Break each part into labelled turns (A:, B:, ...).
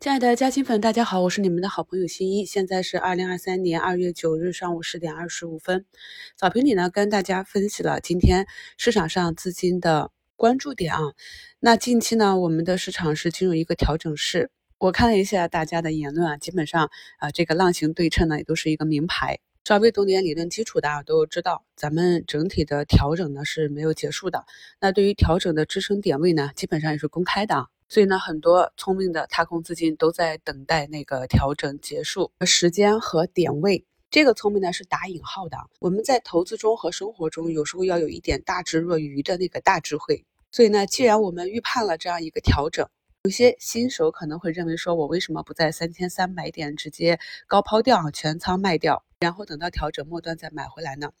A: 亲爱的嘉兴粉，大家好，我是你们的好朋友新一。现在是二零二三年二月九日上午十点二十五分。早评里呢，跟大家分析了今天市场上资金的关注点啊。那近期呢，我们的市场是进入一个调整市。我看了一下大家的言论啊，基本上啊，这个浪形对称呢，也都是一个名牌。稍微懂点理论基础的啊，都知道咱们整体的调整呢是没有结束的。那对于调整的支撑点位呢，基本上也是公开的。所以呢，很多聪明的踏空资金都在等待那个调整结束时间和点位。这个聪明呢是打引号的。我们在投资中和生活中，有时候要有一点大智若愚的那个大智慧。所以呢，既然我们预判了这样一个调整，有些新手可能会认为说，我为什么不在三千三百点直接高抛掉，全仓卖掉，然后等到调整末端再买回来呢？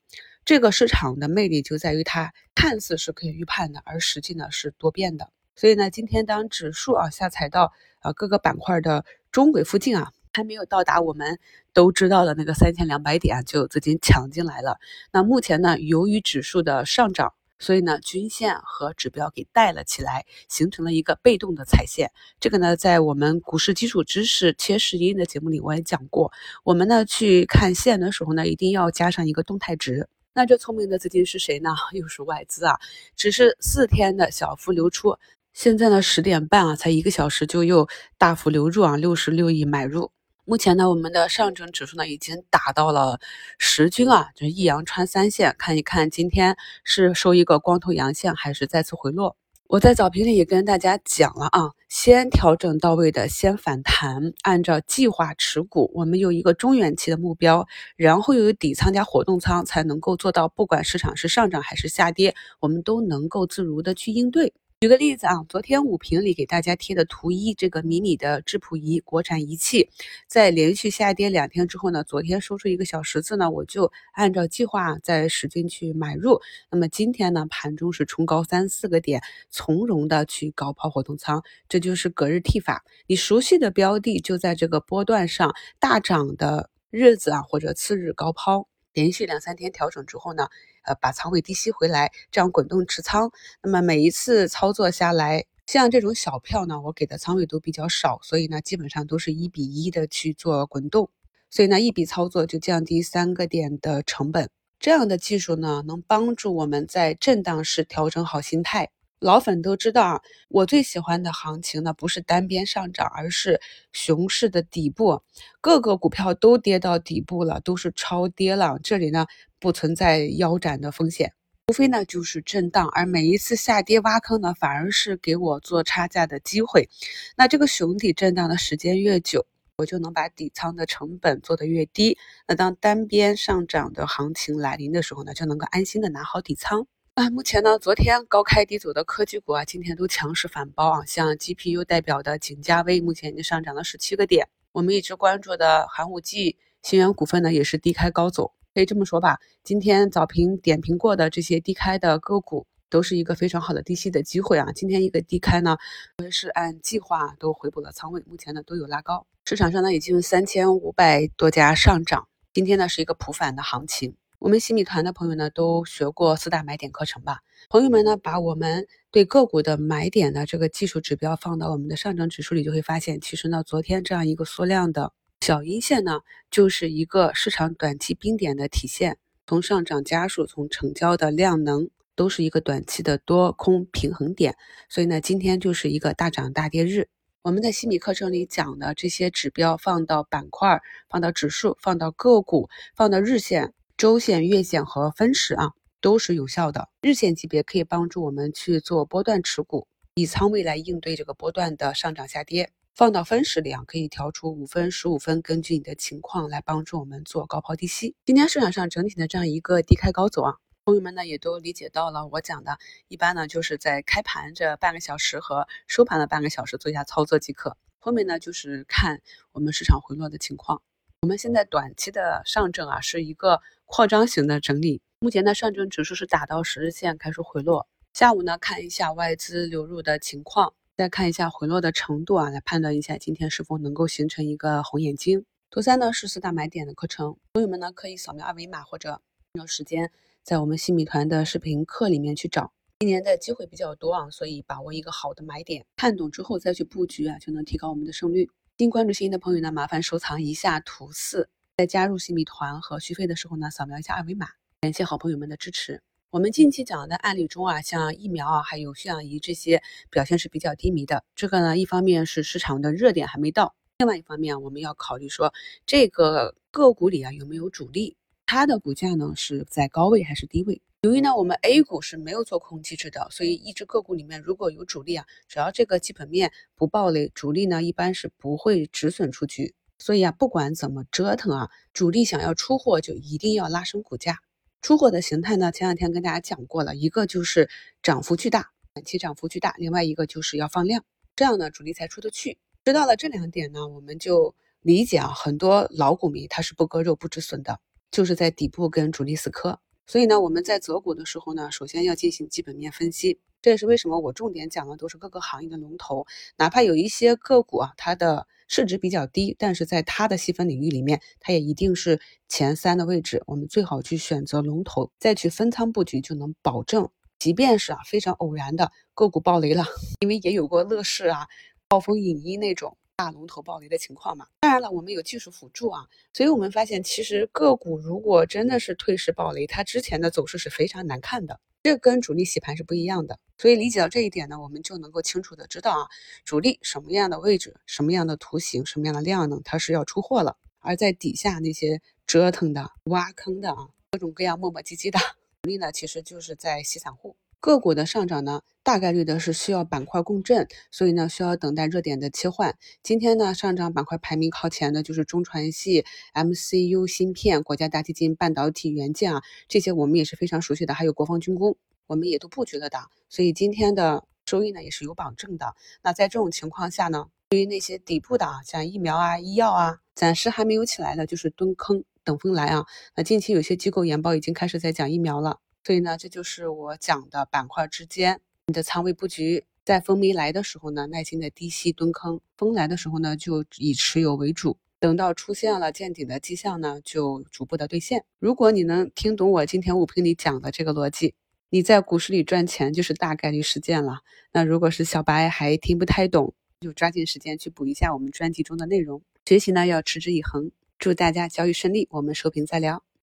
A: 这个市场的魅力就在于它看似是可以预判的，而实际呢是多变的。所以呢，今天当指数啊下踩到啊各个板块的中轨附近啊，还没有到达我们都知道的那个三千两百点，就有资金抢进来了。那目前呢，由于指数的上涨，所以呢，均线和指标给带了起来，形成了一个被动的踩线。这个呢，在我们股市基础知识切实音的节目里我也讲过。我们呢去看线的时候呢，一定要加上一个动态值。那这聪明的资金是谁呢？又是外资啊，只是四天的小幅流出。现在呢，十点半啊，才一个小时就又大幅流入啊，六十六亿买入。目前呢，我们的上证指数呢已经达到了十均啊，就是一阳穿三线，看一看今天是收一个光头阳线，还是再次回落。我在早评里也跟大家讲了啊，先调整到位的先反弹，按照计划持股，我们有一个中远期的目标，然后又有底仓加活动仓，才能够做到不管市场是上涨还是下跌，我们都能够自如的去应对。举个例子啊，昨天五评里给大家贴的图一，这个迷你的质谱仪，国产仪器，在连续下跌两天之后呢，昨天收出一个小十字呢，我就按照计划再使劲去买入。那么今天呢，盘中是冲高三四个点，从容的去高抛活动仓，这就是隔日替法。你熟悉的标的就在这个波段上大涨的日子啊，或者次日高抛。连续两三天调整之后呢，呃，把仓位低吸回来，这样滚动持仓。那么每一次操作下来，像这种小票呢，我给的仓位都比较少，所以呢，基本上都是一比一的去做滚动。所以呢，一笔操作就降低三个点的成本。这样的技术呢，能帮助我们在震荡时调整好心态。老粉都知道啊，我最喜欢的行情呢，不是单边上涨，而是熊市的底部，各个股票都跌到底部了，都是超跌了。这里呢，不存在腰斩的风险，无非呢就是震荡，而每一次下跌挖坑呢，反而是给我做差价的机会。那这个熊底震荡的时间越久，我就能把底仓的成本做得越低。那当单边上涨的行情来临的时候呢，就能够安心的拿好底仓。啊，目前呢，昨天高开低走的科技股啊，今天都强势反包啊。像 GPU 代表的景嘉微，目前已经上涨了十七个点。我们一直关注的寒武纪、新源股份呢，也是低开高走。可以这么说吧，今天早评点评过的这些低开的个股，都是一个非常好的低吸的机会啊。今天一个低开呢，我是按计划都回补了仓位，目前呢都有拉高。市场上呢已经三千五百多家上涨，今天呢是一个普反的行情。我们新米团的朋友呢，都学过四大买点课程吧？朋友们呢，把我们对个股的买点的这个技术指标放到我们的上证指数里，就会发现，其实呢，昨天这样一个缩量的小阴线呢，就是一个市场短期冰点的体现。从上涨家数，从成交的量能，都是一个短期的多空平衡点。所以呢，今天就是一个大涨大跌日。我们在西米课程里讲的这些指标，放到板块、放到指数、放到个股、放到日线。周线、月线和分时啊都是有效的。日线级别可以帮助我们去做波段持股，以仓位来应对这个波段的上涨下跌。放到分时里啊，可以调出五分、十五分，根据你的情况来帮助我们做高抛低吸。今天市场上整体的这样一个低开高走啊，朋友们呢也都理解到了我讲的，一般呢就是在开盘这半个小时和收盘的半个小时做一下操作即可。后面呢就是看我们市场回落的情况。我们现在短期的上证啊是一个。扩张型的整理，目前的，上证指数是打到十日线开始回落。下午呢，看一下外资流入的情况，再看一下回落的程度啊，来判断一下今天是否能够形成一个红眼睛。图三呢是四大买点的课程，朋友们呢可以扫描二维码或者按照时间在我们新米团的视频课里面去找。今年的机会比较多啊，所以把握一个好的买点，看懂之后再去布局啊，就能提高我们的胜率。新关注新的朋友呢，麻烦收藏一下图四，在加入新米团和续费的时候呢，扫描一下二维码。感谢好朋友们的支持。我们近期讲的案例中啊，像疫苗啊，还有血氧仪这些表现是比较低迷的。这个呢，一方面是市场的热点还没到，另外一方面我们要考虑说这个个股里啊有没有主力，它的股价呢是在高位还是低位？由于呢我们 A 股是没有做空机制的，所以一只个股里面如果有主力啊，只要这个基本面不暴雷，主力呢一般是不会止损出局。所以啊，不管怎么折腾啊，主力想要出货就一定要拉升股价。出货的形态呢？前两天跟大家讲过了，一个就是涨幅巨大，短期涨幅巨大；另外一个就是要放量，这样呢主力才出得去。知道了这两点呢，我们就理解啊，很多老股民他是不割肉不止损的，就是在底部跟主力死磕。所以呢，我们在择股的时候呢，首先要进行基本面分析。这也是为什么我重点讲的都是各个行业的龙头，哪怕有一些个股啊，它的市值比较低，但是在它的细分领域里面，它也一定是前三的位置。我们最好去选择龙头，再去分仓布局，就能保证，即便是啊非常偶然的个股暴雷了，因为也有过乐视啊、暴风影音那种。大龙头暴雷的情况嘛，当然了，我们有技术辅助啊，所以我们发现其实个股如果真的是退市暴雷，它之前的走势是非常难看的，这跟主力洗盘是不一样的。所以理解到这一点呢，我们就能够清楚的知道啊，主力什么样的位置、什么样的图形、什么样的量呢，它是要出货了。而在底下那些折腾的、挖坑的啊，各种各样磨磨唧唧的主力呢，其实就是在洗散户。个股的上涨呢，大概率的是需要板块共振，所以呢需要等待热点的切换。今天呢上涨板块排名靠前的就是中传系、MCU 芯片、国家大基金、半导体元件啊，这些我们也是非常熟悉的，还有国防军工，我们也都布局了的。所以今天的收益呢也是有保证的。那在这种情况下呢，对于那些底部的啊，像疫苗啊、医药啊，暂时还没有起来的，就是蹲坑等风来啊。那近期有些机构研报已经开始在讲疫苗了。所以呢，这就是我讲的板块之间你的仓位布局，在风没来的时候呢，耐心的低吸蹲坑；风来的时候呢，就以持有为主。等到出现了见底的迹象呢，就逐步的兑现。如果你能听懂我今天五评里讲的这个逻辑，你在股市里赚钱就是大概率事件了。那如果是小白还听不太懂，就抓紧时间去补一下我们专辑中的内容。学习呢要持之以恒。祝大家交易顺利，我们收评再聊。